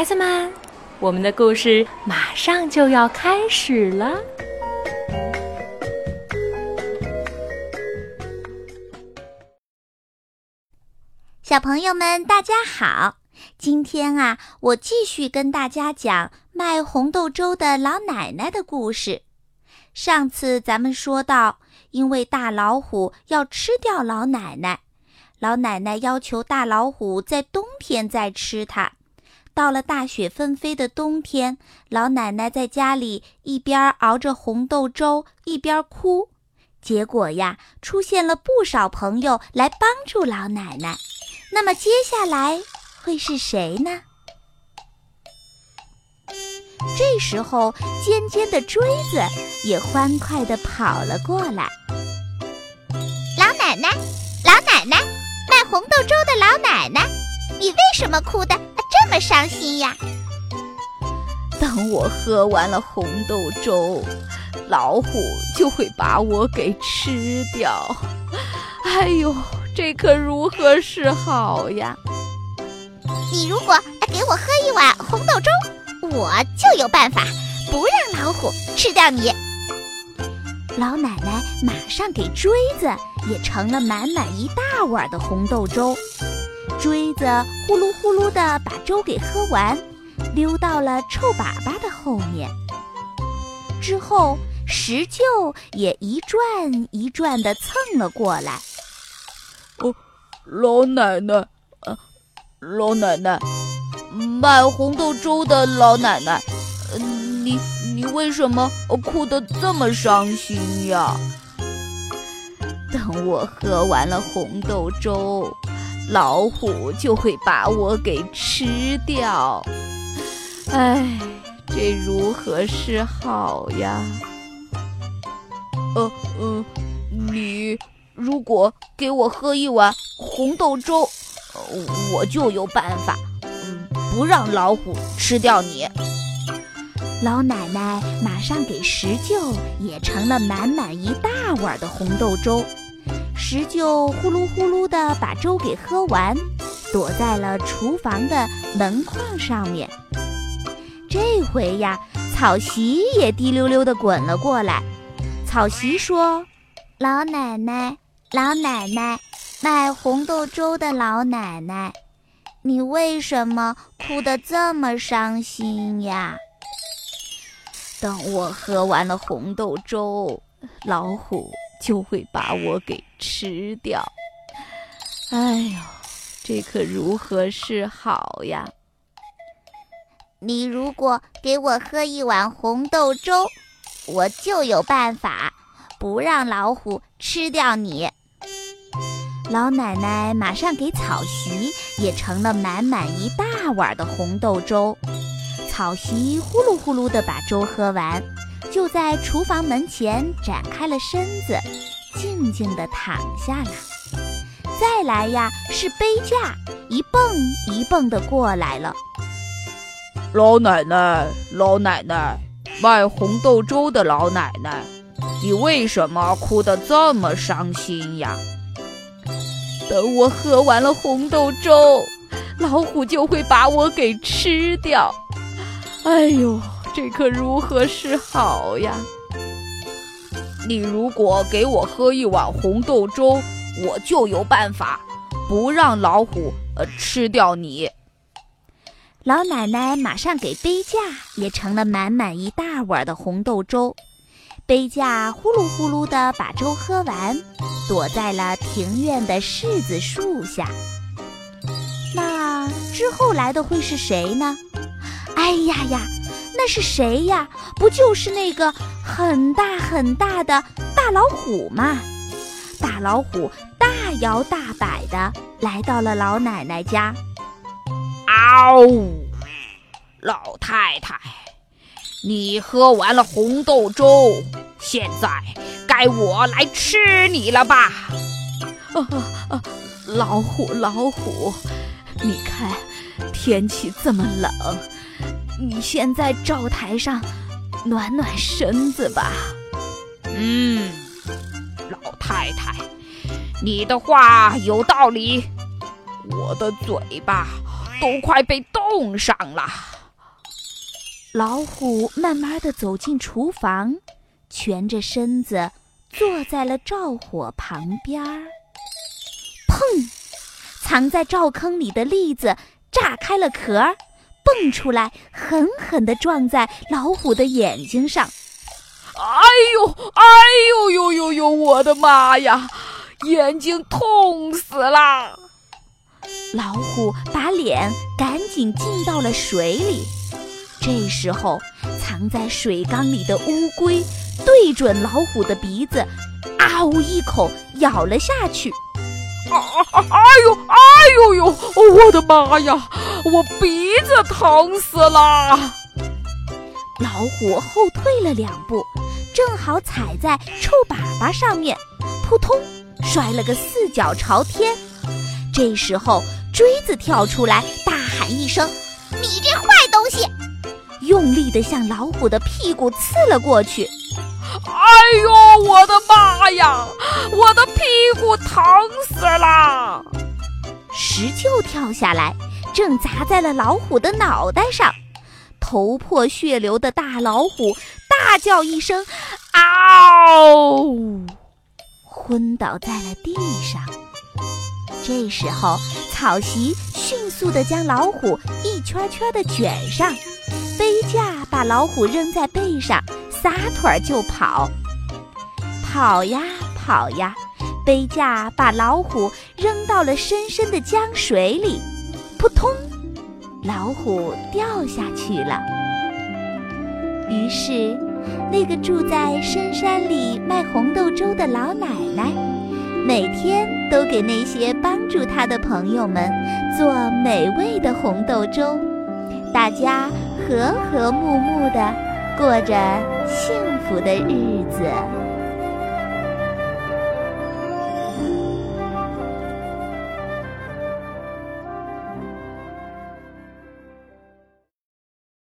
孩子们，我们的故事马上就要开始了。小朋友们，大家好！今天啊，我继续跟大家讲卖红豆粥的老奶奶的故事。上次咱们说到，因为大老虎要吃掉老奶奶，老奶奶要求大老虎在冬天再吃它。到了大雪纷飞的冬天，老奶奶在家里一边熬着红豆粥，一边哭。结果呀，出现了不少朋友来帮助老奶奶。那么接下来会是谁呢？这时候，尖尖的锥子也欢快地跑了过来。老奶奶，老奶奶，卖红豆粥的老奶奶，你为什么哭得这么伤心呀？当我喝完了红豆粥，老虎就会把我给吃掉。哎呦！这可如何是好呀？你如果给我喝一碗红豆粥，我就有办法不让老虎吃掉你。老奶奶马上给锥子也盛了满满一大碗的红豆粥，锥子呼噜呼噜地把粥给喝完，溜到了臭粑粑的后面。之后石臼也一转一转地蹭了过来。哦，老奶奶，呃，老奶奶，卖红豆粥的老奶奶，你你为什么哭得这么伤心呀？等我喝完了红豆粥，老虎就会把我给吃掉。哎，这如何是好呀？呃呃，你。如果给我喝一碗红豆粥，我就有办法，嗯，不让老虎吃掉你。老奶奶马上给石臼也盛了满满一大碗的红豆粥，直就呼噜呼噜地把粥给喝完，躲在了厨房的门框上面。这回呀，草席也滴溜溜地滚了过来。草席说：“老奶奶。”老奶奶，卖红豆粥的老奶奶，你为什么哭得这么伤心呀？等我喝完了红豆粥，老虎就会把我给吃掉。哎呦，这可如何是好呀？你如果给我喝一碗红豆粥，我就有办法不让老虎吃掉你。老奶奶马上给草席也盛了满满一大碗的红豆粥，草席呼噜呼噜地把粥喝完，就在厨房门前展开了身子，静静地躺下了。再来呀，是杯架，一蹦一蹦地过来了。老奶奶，老奶奶，卖红豆粥的老奶奶，你为什么哭得这么伤心呀？等我喝完了红豆粥，老虎就会把我给吃掉。哎呦，这可如何是好呀？你如果给我喝一碗红豆粥，我就有办法不让老虎呃吃掉你。老奶奶马上给杯架也盛了满满一大碗的红豆粥。杯架呼噜呼噜地把粥喝完，躲在了庭院的柿子树下。那之后来的会是谁呢？哎呀呀，那是谁呀？不就是那个很大很大的大老虎吗？大老虎大摇大摆的来到了老奶奶家。嗷！老太太。你喝完了红豆粥，现在该我来吃你了吧？啊啊！老虎，老虎，你看天气这么冷，你先在灶台上暖暖身子吧。嗯，老太太，你的话有道理，我的嘴巴都快被冻上了。老虎慢慢的走进厨房，蜷着身子坐在了灶火旁边儿。砰！藏在灶坑里的栗子炸开了壳儿，蹦出来，狠狠地撞在老虎的眼睛上。哎呦，哎呦呦呦呦！我的妈呀，眼睛痛死了！老虎把脸赶紧浸到了水里。这时候，藏在水缸里的乌龟对准老虎的鼻子，啊呜一口咬了下去。啊啊！哎呦，哎呦呦！我的妈呀，我鼻子疼死了！老虎后退了两步，正好踩在臭粑粑上面，扑通，摔了个四脚朝天。这时候，锥子跳出来，大喊一声：“你这坏东西！”用力地向老虎的屁股刺了过去。哎呦，我的妈呀！我的屁股疼死了！石臼跳下来，正砸在了老虎的脑袋上。头破血流的大老虎大叫一声：“嗷！”昏倒在了地上。这时候，草席迅速地将老虎一圈圈地卷上，背架把老虎扔在背上，撒腿就跑。跑呀跑呀，背架把老虎扔到了深深的江水里，扑通。老虎掉下去了。于是，那个住在深山里卖红豆粥的老奶奶，每天都给那些帮助她的朋友们做美味的红豆粥，大家和和睦睦的过着幸福的日子。